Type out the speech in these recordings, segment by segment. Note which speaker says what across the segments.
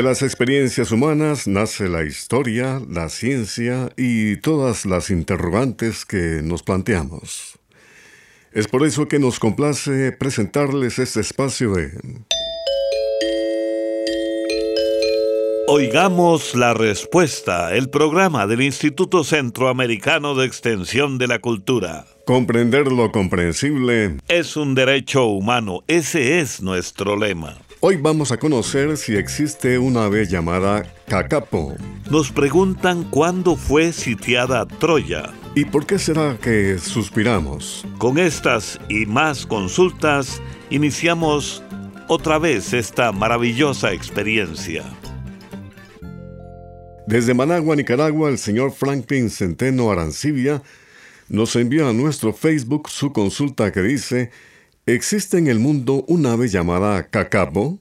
Speaker 1: De las experiencias humanas nace la historia, la ciencia y todas las interrogantes que nos planteamos. Es por eso que nos complace presentarles este espacio de...
Speaker 2: Oigamos la respuesta, el programa del Instituto Centroamericano de Extensión de la Cultura.
Speaker 1: Comprender lo comprensible
Speaker 2: es un derecho humano, ese es nuestro lema.
Speaker 1: Hoy vamos a conocer si existe una ave llamada Cacapo.
Speaker 2: Nos preguntan cuándo fue sitiada Troya.
Speaker 1: ¿Y por qué será que suspiramos?
Speaker 2: Con estas y más consultas, iniciamos otra vez esta maravillosa experiencia.
Speaker 1: Desde Managua, Nicaragua, el señor Franklin Centeno Arancibia nos envió a nuestro Facebook su consulta que dice ¿Existe en el mundo un ave llamada cacapo?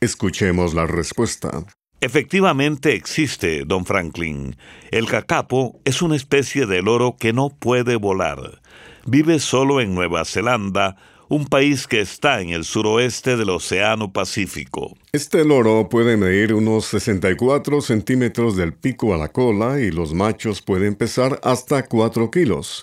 Speaker 1: Escuchemos la respuesta.
Speaker 2: Efectivamente existe, don Franklin. El cacapo es una especie de loro que no puede volar. Vive solo en Nueva Zelanda, un país que está en el suroeste del Océano Pacífico.
Speaker 1: Este loro puede medir unos 64 centímetros del pico a la cola y los machos pueden pesar hasta 4 kilos.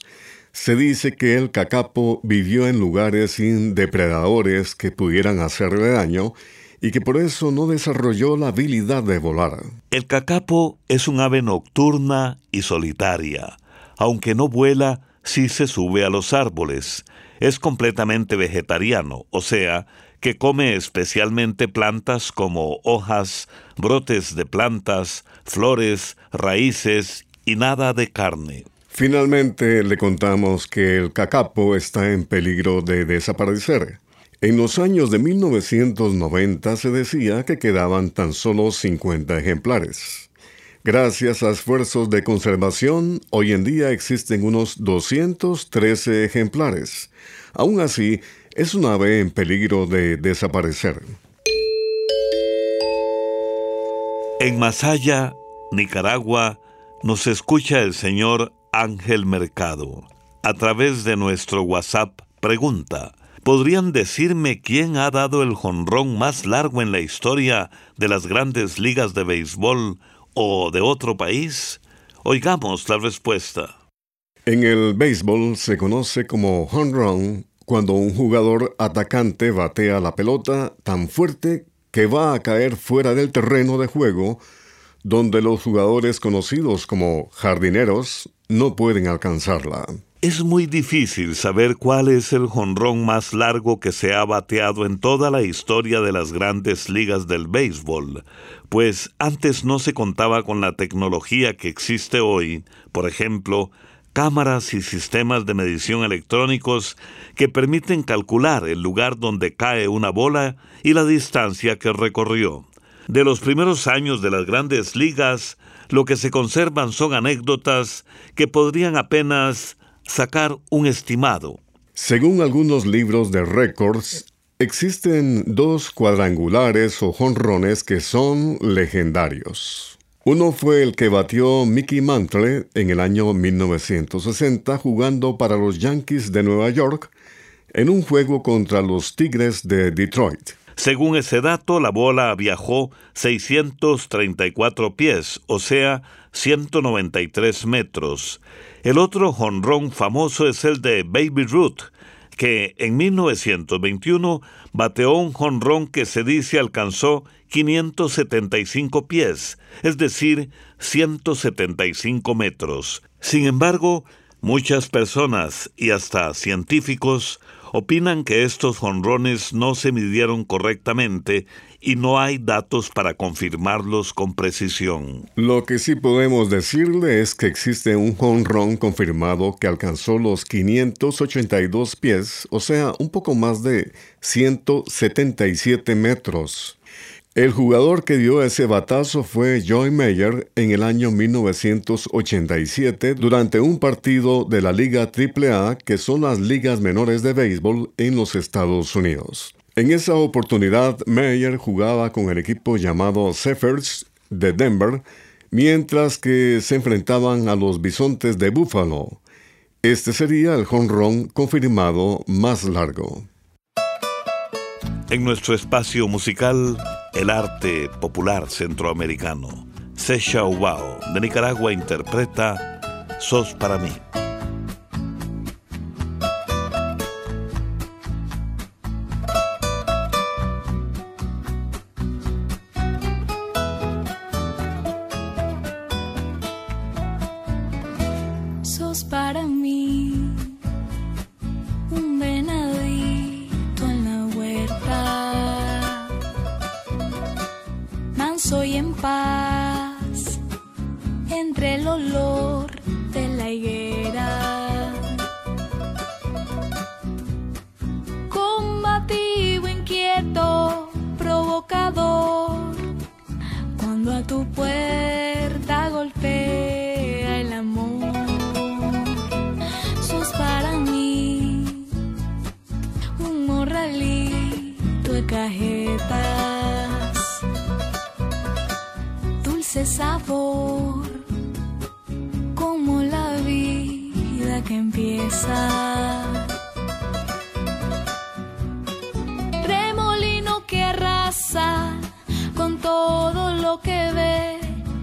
Speaker 1: Se dice que el cacapo vivió en lugares sin depredadores que pudieran hacerle daño y que por eso no desarrolló la habilidad de volar.
Speaker 2: El cacapo es un ave nocturna y solitaria. Aunque no vuela, sí se sube a los árboles. Es completamente vegetariano, o sea, que come especialmente plantas como hojas, brotes de plantas, flores, raíces y nada de carne.
Speaker 1: Finalmente le contamos que el cacapo está en peligro de desaparecer. En los años de 1990 se decía que quedaban tan solo 50 ejemplares. Gracias a esfuerzos de conservación, hoy en día existen unos 213 ejemplares. Aún así, es un ave en peligro de desaparecer.
Speaker 2: En Masaya, Nicaragua, nos escucha el señor Ángel Mercado. A través de nuestro WhatsApp pregunta, ¿podrían decirme quién ha dado el jonrón más largo en la historia de las grandes ligas de béisbol o de otro país? Oigamos la respuesta.
Speaker 1: En el béisbol se conoce como home cuando un jugador atacante batea la pelota tan fuerte que va a caer fuera del terreno de juego donde los jugadores conocidos como jardineros no pueden alcanzarla.
Speaker 2: Es muy difícil saber cuál es el jonrón más largo que se ha bateado en toda la historia de las grandes ligas del béisbol, pues antes no se contaba con la tecnología que existe hoy, por ejemplo, cámaras y sistemas de medición electrónicos que permiten calcular el lugar donde cae una bola y la distancia que recorrió. De los primeros años de las grandes ligas, lo que se conservan son anécdotas que podrían apenas sacar un estimado.
Speaker 1: Según algunos libros de récords, existen dos cuadrangulares o jonrones que son legendarios. Uno fue el que batió Mickey Mantle en el año 1960 jugando para los Yankees de Nueva York en un juego contra los Tigres de Detroit.
Speaker 2: Según ese dato, la bola viajó 634 pies, o sea, 193 metros. El otro jonrón famoso es el de Baby Ruth, que en 1921 bateó un jonrón que se dice alcanzó 575 pies, es decir, 175 metros. Sin embargo, muchas personas y hasta científicos opinan que estos jonrones no se midieron correctamente y no hay datos para confirmarlos con precisión.
Speaker 1: Lo que sí podemos decirle es que existe un jonrón confirmado que alcanzó los 582 pies, o sea, un poco más de 177 metros. El jugador que dio ese batazo fue Joy Meyer en el año 1987 durante un partido de la Liga AAA, que son las ligas menores de béisbol en los Estados Unidos. En esa oportunidad, Meyer jugaba con el equipo llamado Zephyrs de Denver, mientras que se enfrentaban a los Bisontes de Buffalo. Este sería el jonrón confirmado más largo.
Speaker 2: En nuestro espacio musical el arte popular centroamericano. Sesha Ubao, de Nicaragua, interpreta Sos para mí.
Speaker 3: Sabor, como la vida que empieza. Remolino que arrasa con todo lo que ve,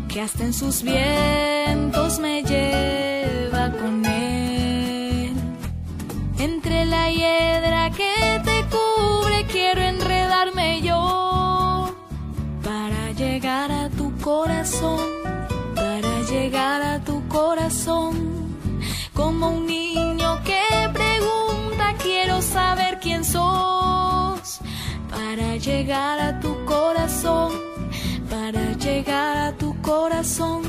Speaker 3: que hasta en sus vientos me lleva con él. Entre la hiedra que llegar a tu corazón, para llegar a tu corazón,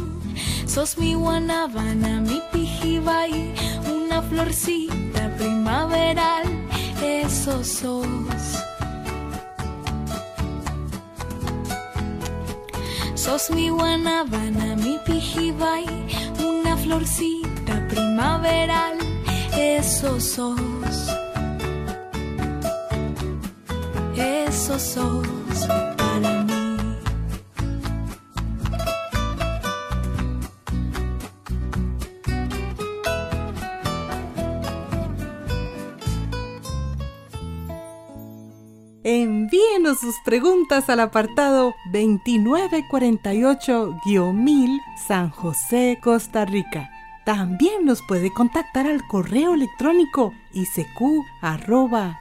Speaker 3: sos mi guanabana, mi pijibay, una florcita primaveral, eso sos. Sos mi guanabana, mi pijibay, una florcita primaveral, eso sos. Eso sos para mí.
Speaker 4: Envíenos sus preguntas al apartado 2948-1000 San José, Costa Rica. También nos puede contactar al correo electrónico isq.org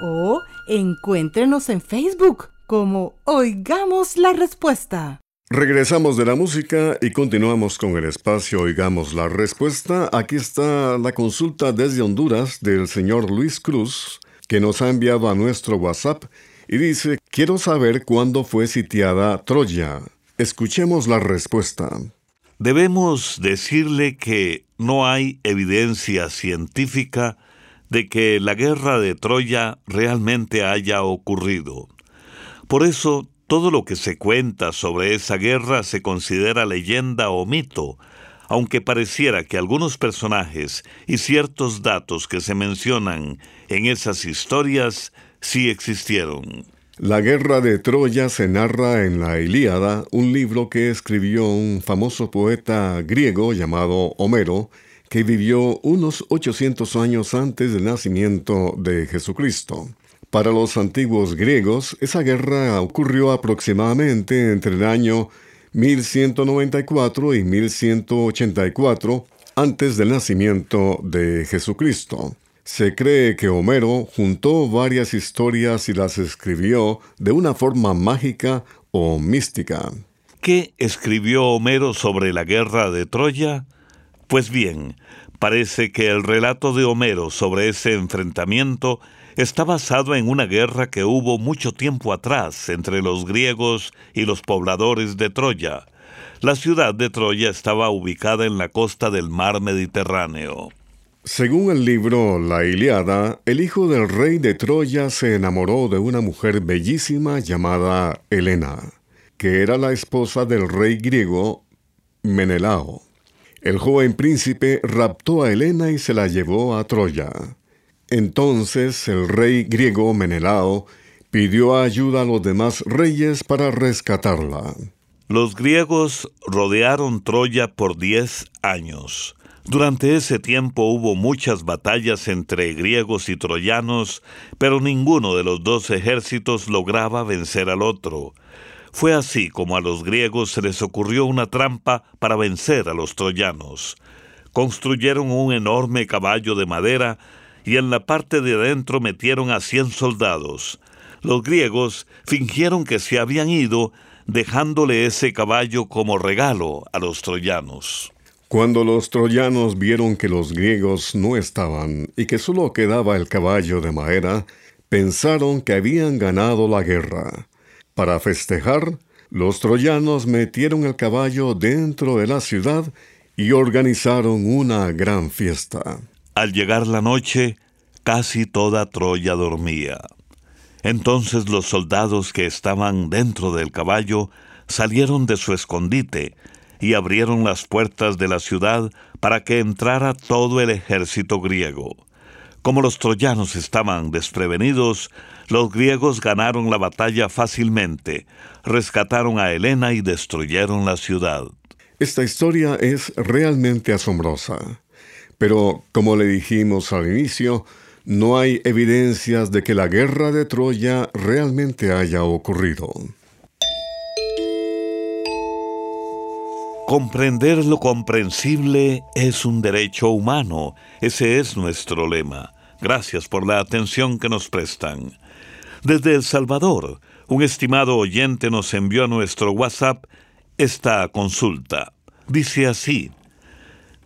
Speaker 4: o encuéntrenos en Facebook como Oigamos la Respuesta.
Speaker 1: Regresamos de la música y continuamos con el espacio Oigamos la Respuesta. Aquí está la consulta desde Honduras del señor Luis Cruz, que nos ha enviado a nuestro WhatsApp y dice, quiero saber cuándo fue sitiada Troya. Escuchemos la respuesta.
Speaker 2: Debemos decirle que no hay evidencia científica de que la guerra de Troya realmente haya ocurrido. Por eso todo lo que se cuenta sobre esa guerra se considera leyenda o mito, aunque pareciera que algunos personajes y ciertos datos que se mencionan en esas historias sí existieron.
Speaker 1: La guerra de Troya se narra en la Ilíada, un libro que escribió un famoso poeta griego llamado Homero, que vivió unos 800 años antes del nacimiento de Jesucristo. Para los antiguos griegos, esa guerra ocurrió aproximadamente entre el año 1194 y 1184 antes del nacimiento de Jesucristo. Se cree que Homero juntó varias historias y las escribió de una forma mágica o mística.
Speaker 2: ¿Qué escribió Homero sobre la guerra de Troya? Pues bien, parece que el relato de Homero sobre ese enfrentamiento está basado en una guerra que hubo mucho tiempo atrás entre los griegos y los pobladores de Troya. La ciudad de Troya estaba ubicada en la costa del mar Mediterráneo.
Speaker 1: Según el libro La Iliada, el hijo del rey de Troya se enamoró de una mujer bellísima llamada Helena, que era la esposa del rey griego Menelao. El joven príncipe raptó a Helena y se la llevó a Troya. Entonces el rey griego Menelao pidió ayuda a los demás reyes para rescatarla.
Speaker 2: Los griegos rodearon Troya por diez años. Durante ese tiempo hubo muchas batallas entre griegos y troyanos, pero ninguno de los dos ejércitos lograba vencer al otro. Fue así como a los griegos se les ocurrió una trampa para vencer a los troyanos. Construyeron un enorme caballo de madera y en la parte de adentro metieron a cien soldados. Los griegos fingieron que se habían ido, dejándole ese caballo como regalo a los troyanos.
Speaker 1: Cuando los troyanos vieron que los griegos no estaban y que solo quedaba el caballo de madera, pensaron que habían ganado la guerra. Para festejar, los troyanos metieron el caballo dentro de la ciudad y organizaron una gran fiesta.
Speaker 2: Al llegar la noche, casi toda Troya dormía. Entonces los soldados que estaban dentro del caballo salieron de su escondite y abrieron las puertas de la ciudad para que entrara todo el ejército griego. Como los troyanos estaban desprevenidos, los griegos ganaron la batalla fácilmente, rescataron a Helena y destruyeron la ciudad.
Speaker 1: Esta historia es realmente asombrosa. Pero, como le dijimos al inicio, no hay evidencias de que la guerra de Troya realmente haya ocurrido.
Speaker 2: Comprender lo comprensible es un derecho humano. Ese es nuestro lema. Gracias por la atención que nos prestan. Desde El Salvador, un estimado oyente nos envió a nuestro WhatsApp esta consulta. Dice así,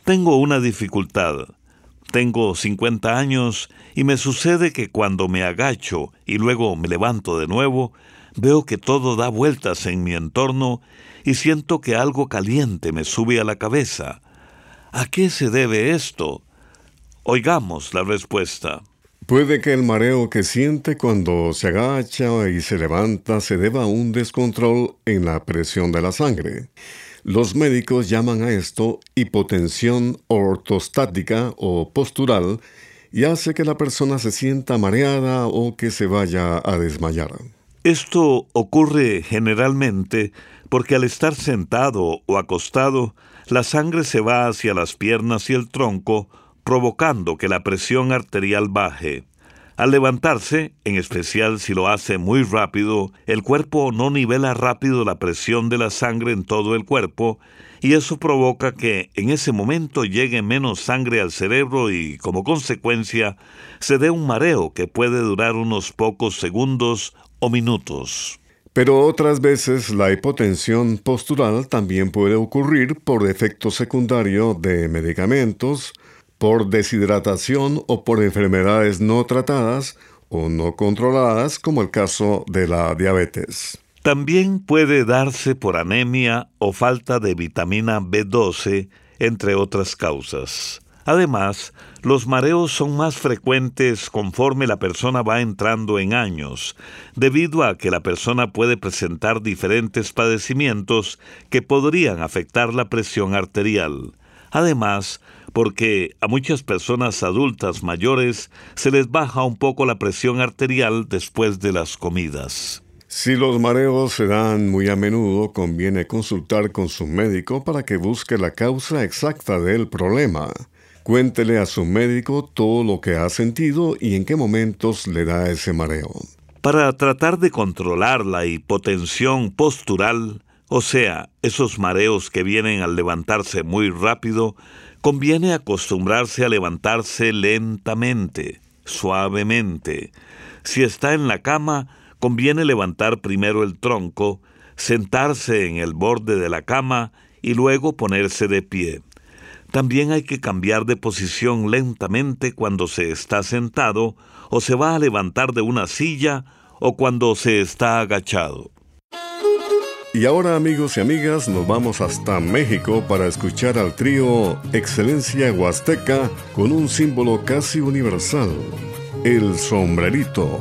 Speaker 2: tengo una dificultad. Tengo 50 años y me sucede que cuando me agacho y luego me levanto de nuevo, veo que todo da vueltas en mi entorno y siento que algo caliente me sube a la cabeza. ¿A qué se debe esto? Oigamos la respuesta.
Speaker 1: Puede que el mareo que siente cuando se agacha y se levanta se deba a un descontrol en la presión de la sangre. Los médicos llaman a esto hipotensión ortostática o postural y hace que la persona se sienta mareada o que se vaya a desmayar.
Speaker 2: Esto ocurre generalmente porque al estar sentado o acostado, la sangre se va hacia las piernas y el tronco, provocando que la presión arterial baje. Al levantarse, en especial si lo hace muy rápido, el cuerpo no nivela rápido la presión de la sangre en todo el cuerpo y eso provoca que en ese momento llegue menos sangre al cerebro y, como consecuencia, se dé un mareo que puede durar unos pocos segundos o minutos.
Speaker 1: Pero otras veces la hipotensión postural también puede ocurrir por efecto secundario de medicamentos, por deshidratación o por enfermedades no tratadas o no controladas, como el caso de la diabetes.
Speaker 2: También puede darse por anemia o falta de vitamina B12, entre otras causas. Además, los mareos son más frecuentes conforme la persona va entrando en años, debido a que la persona puede presentar diferentes padecimientos que podrían afectar la presión arterial. Además, porque a muchas personas adultas mayores se les baja un poco la presión arterial después de las comidas.
Speaker 1: Si los mareos se dan muy a menudo, conviene consultar con su médico para que busque la causa exacta del problema. Cuéntele a su médico todo lo que ha sentido y en qué momentos le da ese mareo.
Speaker 2: Para tratar de controlar la hipotensión postural, o sea, esos mareos que vienen al levantarse muy rápido, Conviene acostumbrarse a levantarse lentamente, suavemente. Si está en la cama, conviene levantar primero el tronco, sentarse en el borde de la cama y luego ponerse de pie. También hay que cambiar de posición lentamente cuando se está sentado o se va a levantar de una silla o cuando se está agachado.
Speaker 1: Y ahora amigos y amigas nos vamos hasta México para escuchar al trío Excelencia Huasteca con un símbolo casi universal, el sombrerito.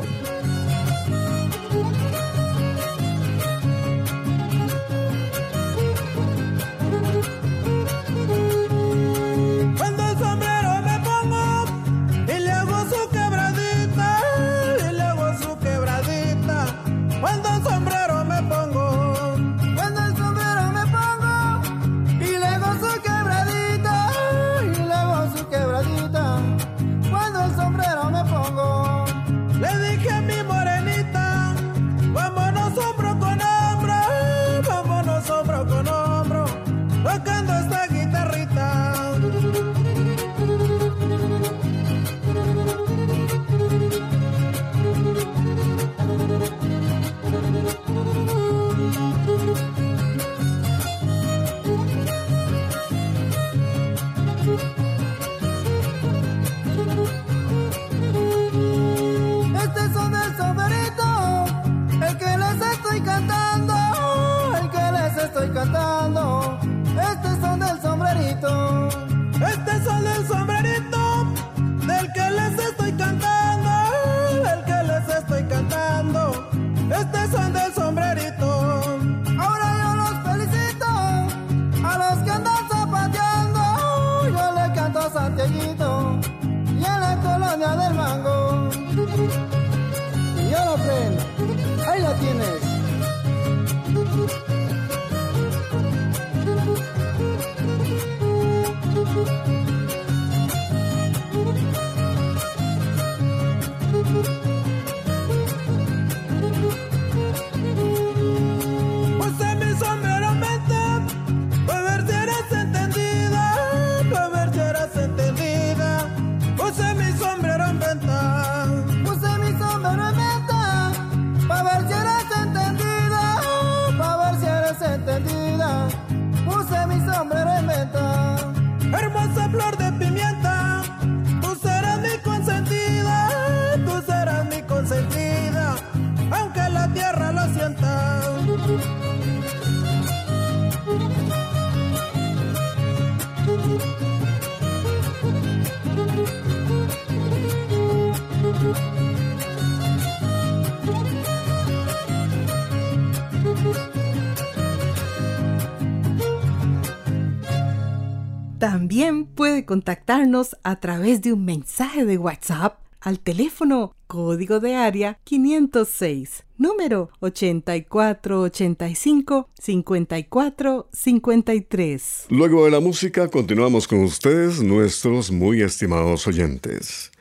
Speaker 4: Puede contactarnos a través de un mensaje de WhatsApp al teléfono código de área 506, número 8485-5453.
Speaker 1: Luego de la música continuamos con ustedes, nuestros muy estimados oyentes.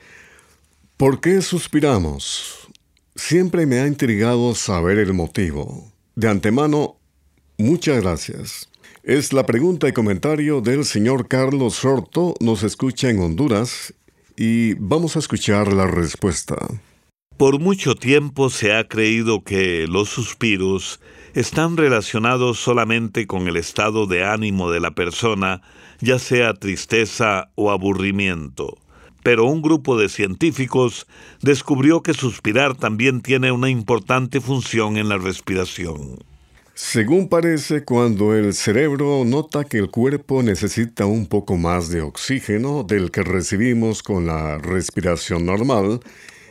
Speaker 1: ¿Por qué suspiramos? Siempre me ha intrigado saber el motivo. De antemano, muchas gracias. Es la pregunta y comentario del señor Carlos Sorto, nos escucha en Honduras y vamos a escuchar la respuesta.
Speaker 2: Por mucho tiempo se ha creído que los suspiros están relacionados solamente con el estado de ánimo de la persona, ya sea tristeza o aburrimiento. Pero un grupo de científicos descubrió que suspirar también tiene una importante función en la respiración.
Speaker 1: Según parece, cuando el cerebro nota que el cuerpo necesita un poco más de oxígeno del que recibimos con la respiración normal,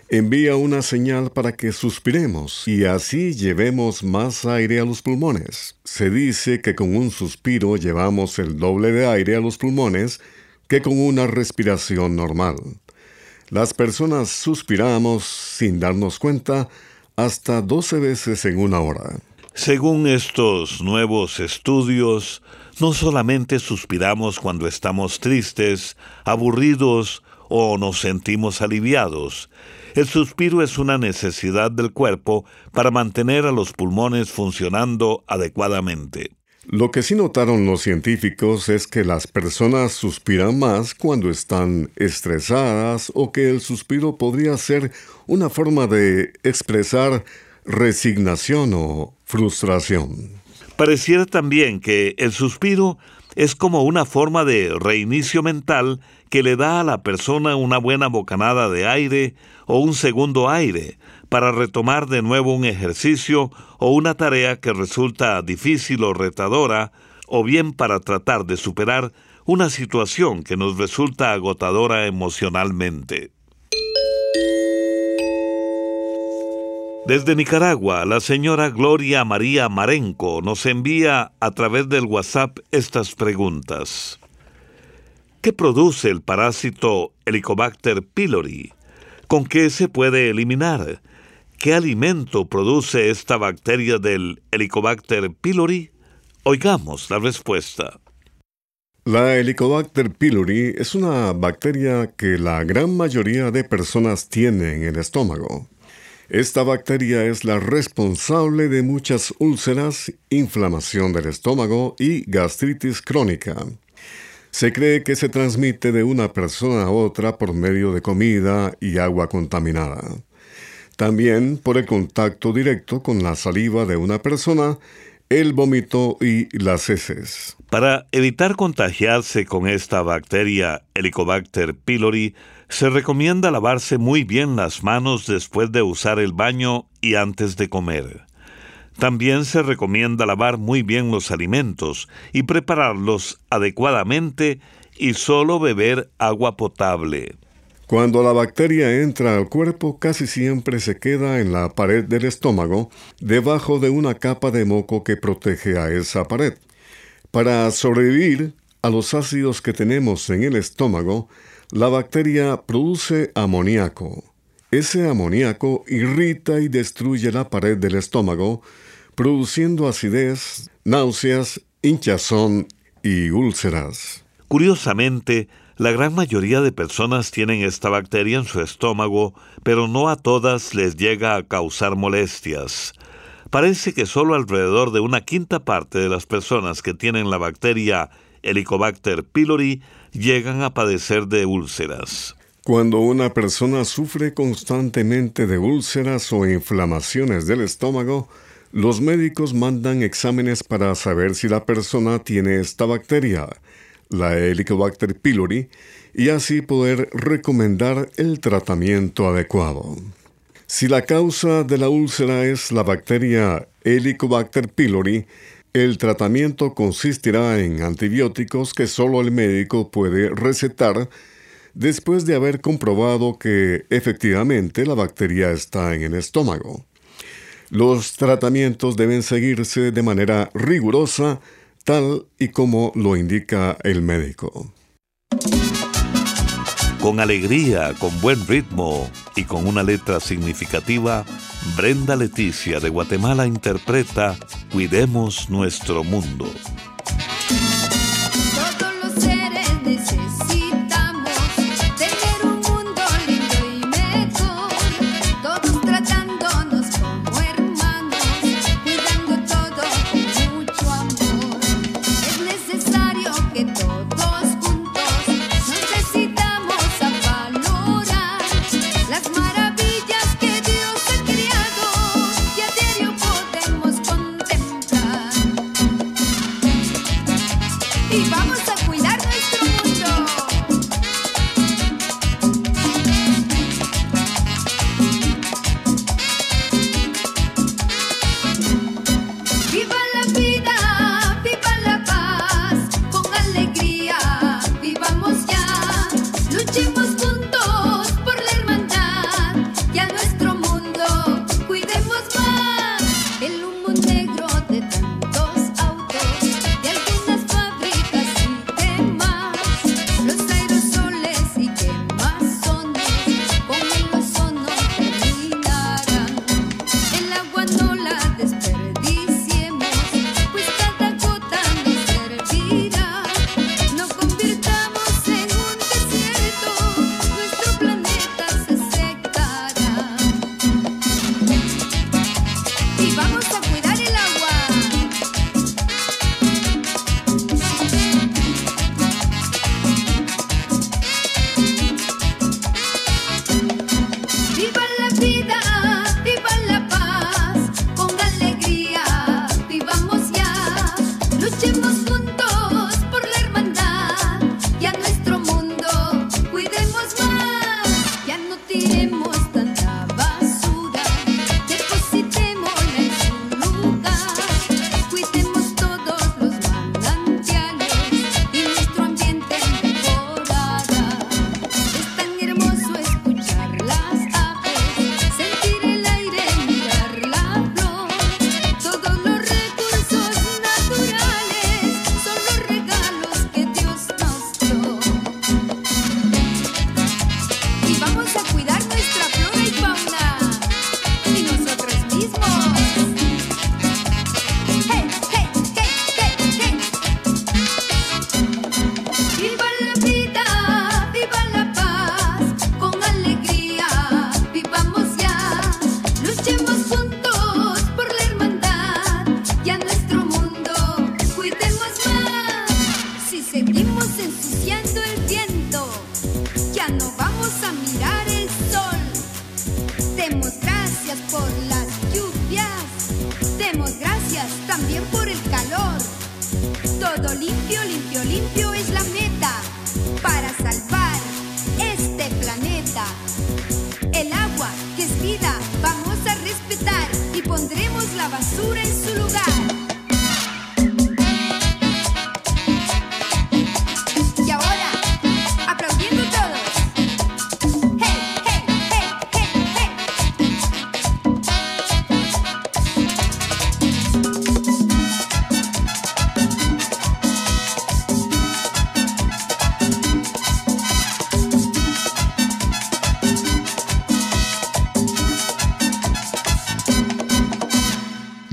Speaker 1: envía una señal para que suspiremos y así llevemos más aire a los pulmones. Se dice que con un suspiro llevamos el doble de aire a los pulmones que con una respiración normal. Las personas suspiramos sin darnos cuenta hasta 12 veces en una hora.
Speaker 2: Según estos nuevos estudios, no solamente suspiramos cuando estamos tristes, aburridos o nos sentimos aliviados. El suspiro es una necesidad del cuerpo para mantener a los pulmones funcionando adecuadamente.
Speaker 1: Lo que sí notaron los científicos es que las personas suspiran más cuando están estresadas o que el suspiro podría ser una forma de expresar resignación o frustración.
Speaker 2: Pareciera también que el suspiro es como una forma de reinicio mental que le da a la persona una buena bocanada de aire o un segundo aire para retomar de nuevo un ejercicio o una tarea que resulta difícil o retadora, o bien para tratar de superar una situación que nos resulta agotadora emocionalmente. Desde Nicaragua, la señora Gloria María Marenco nos envía a través del WhatsApp estas preguntas. ¿Qué produce el parásito Helicobacter pylori? ¿Con qué se puede eliminar? ¿Qué alimento produce esta bacteria del Helicobacter pylori? Oigamos la respuesta.
Speaker 1: La Helicobacter pylori es una bacteria que la gran mayoría de personas tiene en el estómago. Esta bacteria es la responsable de muchas úlceras, inflamación del estómago y gastritis crónica. Se cree que se transmite de una persona a otra por medio de comida y agua contaminada. También por el contacto directo con la saliva de una persona, el vómito y las heces.
Speaker 2: Para evitar contagiarse con esta bacteria Helicobacter pylori, se recomienda lavarse muy bien las manos después de usar el baño y antes de comer. También se recomienda lavar muy bien los alimentos y prepararlos adecuadamente y solo beber agua potable.
Speaker 1: Cuando la bacteria entra al cuerpo casi siempre se queda en la pared del estómago, debajo de una capa de moco que protege a esa pared. Para sobrevivir a los ácidos que tenemos en el estómago, la bacteria produce amoníaco. Ese amoníaco irrita y destruye la pared del estómago, produciendo acidez, náuseas, hinchazón y úlceras.
Speaker 2: Curiosamente, la gran mayoría de personas tienen esta bacteria en su estómago, pero no a todas les llega a causar molestias. Parece que solo alrededor de una quinta parte de las personas que tienen la bacteria Helicobacter pylori llegan a padecer de úlceras.
Speaker 1: Cuando una persona sufre constantemente de úlceras o inflamaciones del estómago, los médicos mandan exámenes para saber si la persona tiene esta bacteria la Helicobacter pylori, y así poder recomendar el tratamiento adecuado. Si la causa de la úlcera es la bacteria Helicobacter pylori, el tratamiento consistirá en antibióticos que solo el médico puede recetar después de haber comprobado que efectivamente la bacteria está en el estómago. Los tratamientos deben seguirse de manera rigurosa tal y como lo indica el médico.
Speaker 2: Con alegría, con buen ritmo y con una letra significativa, Brenda Leticia de Guatemala interpreta Cuidemos nuestro mundo.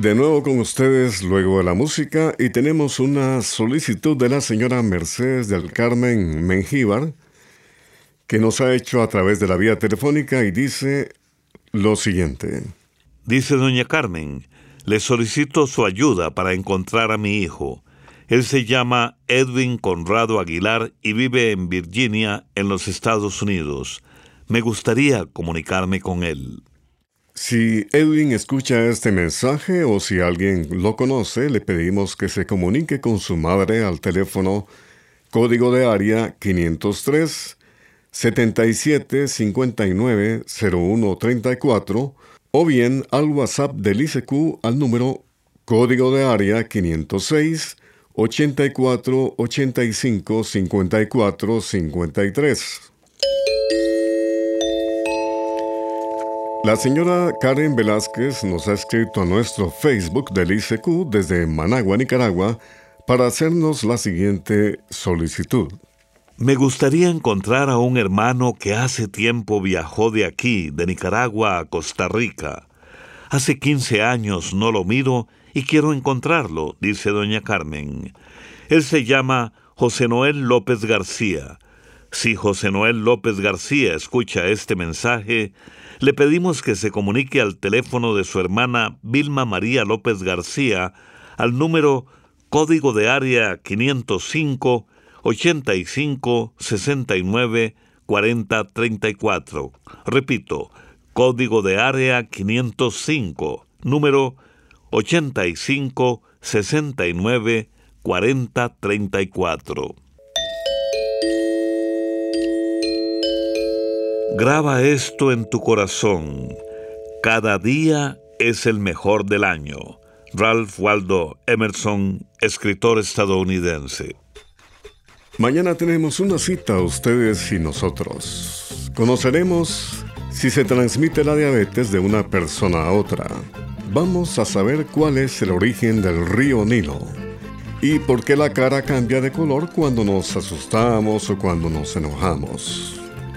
Speaker 1: De nuevo con ustedes luego de la música y tenemos una solicitud de la señora Mercedes del Carmen Mengíbar que nos ha hecho a través de la vía telefónica y dice lo siguiente.
Speaker 2: Dice doña Carmen, le solicito su ayuda para encontrar a mi hijo. Él se llama Edwin Conrado Aguilar y vive en Virginia, en los Estados Unidos. Me gustaría comunicarme con él.
Speaker 1: Si Edwin escucha este mensaje o si alguien lo conoce, le pedimos que se comunique con su madre al teléfono código de área 503 77 59 0134 o bien al WhatsApp del ICQ al número código de área 506 84 85 54 53. La señora Karen Velázquez nos ha escrito a nuestro Facebook del ICQ desde Managua, Nicaragua, para hacernos la siguiente solicitud.
Speaker 2: Me gustaría encontrar a un hermano que hace tiempo viajó de aquí, de Nicaragua a Costa Rica. Hace 15 años no lo miro y quiero encontrarlo, dice doña Carmen. Él se llama José Noel López García. Si José Noel López García escucha este mensaje, le pedimos que se comunique al teléfono de su hermana Vilma María López García al número código de área 505 85 69 40 34. Repito, código de área 505, número 85 69 40 34. Graba esto en tu corazón. Cada día es el mejor del año. Ralph Waldo Emerson, escritor estadounidense.
Speaker 1: Mañana tenemos una cita ustedes y nosotros. Conoceremos si se transmite la diabetes de una persona a otra. Vamos a saber cuál es el origen del río Nilo y por qué la cara cambia de color cuando nos asustamos o cuando nos enojamos.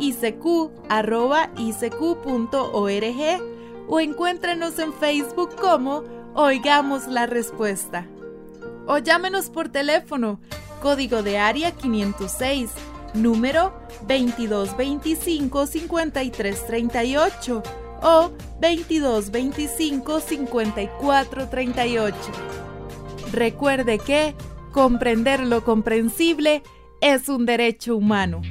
Speaker 5: icq.org o encuéntrenos en Facebook como Oigamos la Respuesta. O llámenos por teléfono, código de área 506, número 2225-5338 o 2225-5438. Recuerde que comprender lo comprensible es un derecho humano.